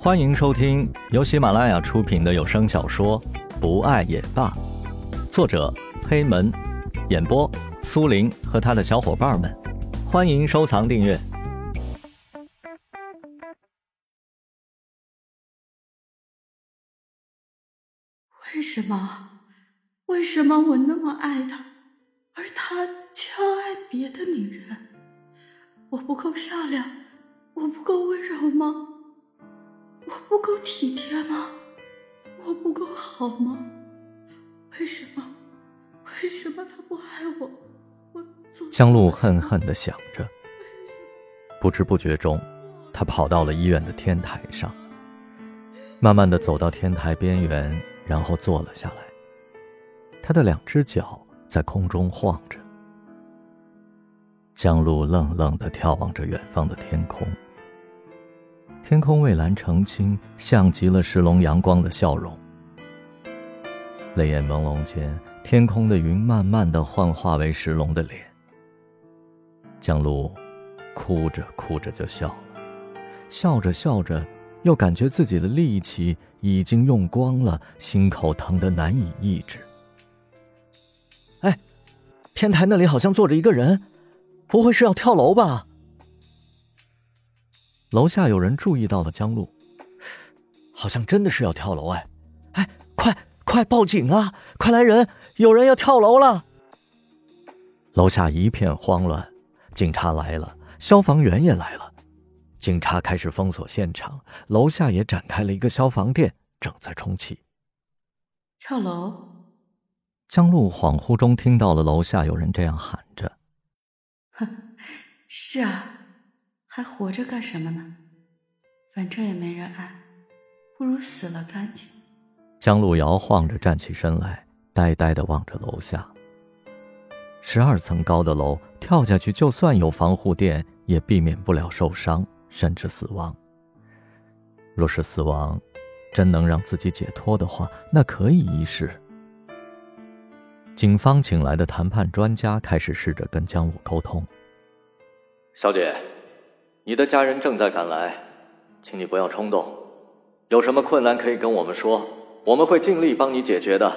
欢迎收听由喜马拉雅出品的有声小说《不爱也罢》，作者黑门，演播苏林和他的小伙伴们。欢迎收藏订阅。为什么？为什么我那么爱他，而他却要爱别的女人？我不够漂亮，我不够温柔吗？我不够体贴吗？我不够好吗？为什么？为什么他不爱我？江路恨恨的想着，不知不觉中，他跑到了医院的天台上，慢慢的走到天台边缘，然后坐了下来。他的两只脚在空中晃着。江路愣愣地眺望着远方的天空，天空蔚蓝澄清，像极了石龙阳光的笑容。泪眼朦胧间，天空的云慢慢的幻化为石龙的脸。江路哭着哭着就笑了，笑着笑着，又感觉自己的力气已经用光了，心口疼得难以抑制。哎，天台那里好像坐着一个人。不会是要跳楼吧？楼下有人注意到了江路，好像真的是要跳楼哎！哎，快快报警啊！快来人，有人要跳楼了！楼下一片慌乱，警察来了，消防员也来了，警察开始封锁现场，楼下也展开了一个消防店，正在充气。跳楼！江路恍惚中听到了楼下有人这样喊着。哼，是啊，还活着干什么呢？反正也没人爱，不如死了干净。江路摇晃着站起身来，呆呆的望着楼下。十二层高的楼，跳下去就算有防护垫，也避免不了受伤，甚至死亡。若是死亡真能让自己解脱的话，那可以一试。警方请来的谈判专家开始试着跟江路沟通。小姐，你的家人正在赶来，请你不要冲动，有什么困难可以跟我们说，我们会尽力帮你解决的。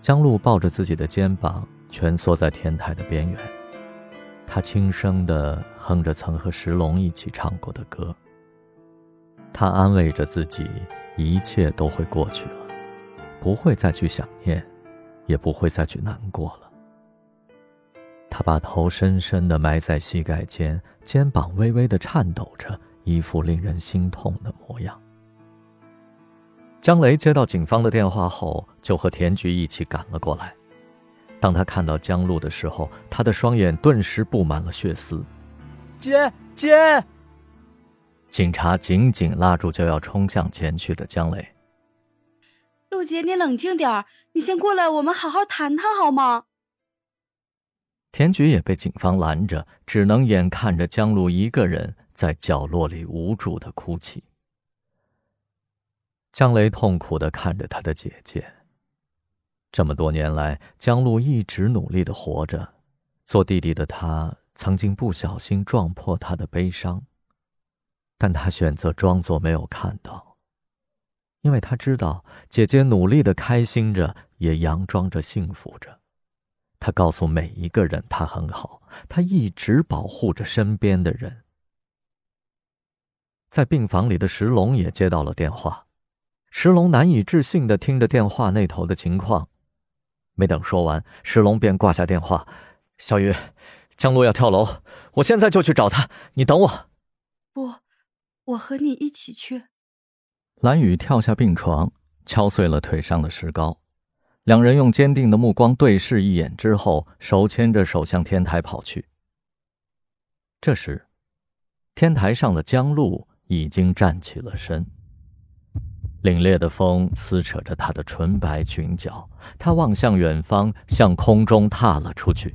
江路抱着自己的肩膀，蜷缩在天台的边缘，他轻声的哼着曾和石龙一起唱过的歌。他安慰着自己，一切都会过去了。不会再去想念，也不会再去难过了。他把头深深地埋在膝盖间，肩膀微微地颤抖着，一副令人心痛的模样。江雷接到警方的电话后，就和田菊一起赶了过来。当他看到江路的时候，他的双眼顿时布满了血丝。姐姐！警察紧紧拉住就要冲向前去的江雷。陆杰，你冷静点儿，你先过来，我们好好谈谈好吗？田菊也被警方拦着，只能眼看着江路一个人在角落里无助的哭泣。江雷痛苦的看着他的姐姐。这么多年来，江路一直努力的活着，做弟弟的他曾经不小心撞破他的悲伤，但他选择装作没有看到。因为他知道姐姐努力的开心着，也佯装着幸福着。他告诉每一个人，他很好，他一直保护着身边的人。在病房里的石龙也接到了电话，石龙难以置信的听着电话那头的情况，没等说完，石龙便挂下电话：“小雨，江璐要跳楼，我现在就去找他，你等我。”“不，我和你一起去。”蓝雨跳下病床，敲碎了腿上的石膏。两人用坚定的目光对视一眼之后，手牵着手向天台跑去。这时，天台上的江路已经站起了身。凛冽的风撕扯着她的纯白裙角，她望向远方，向空中踏了出去。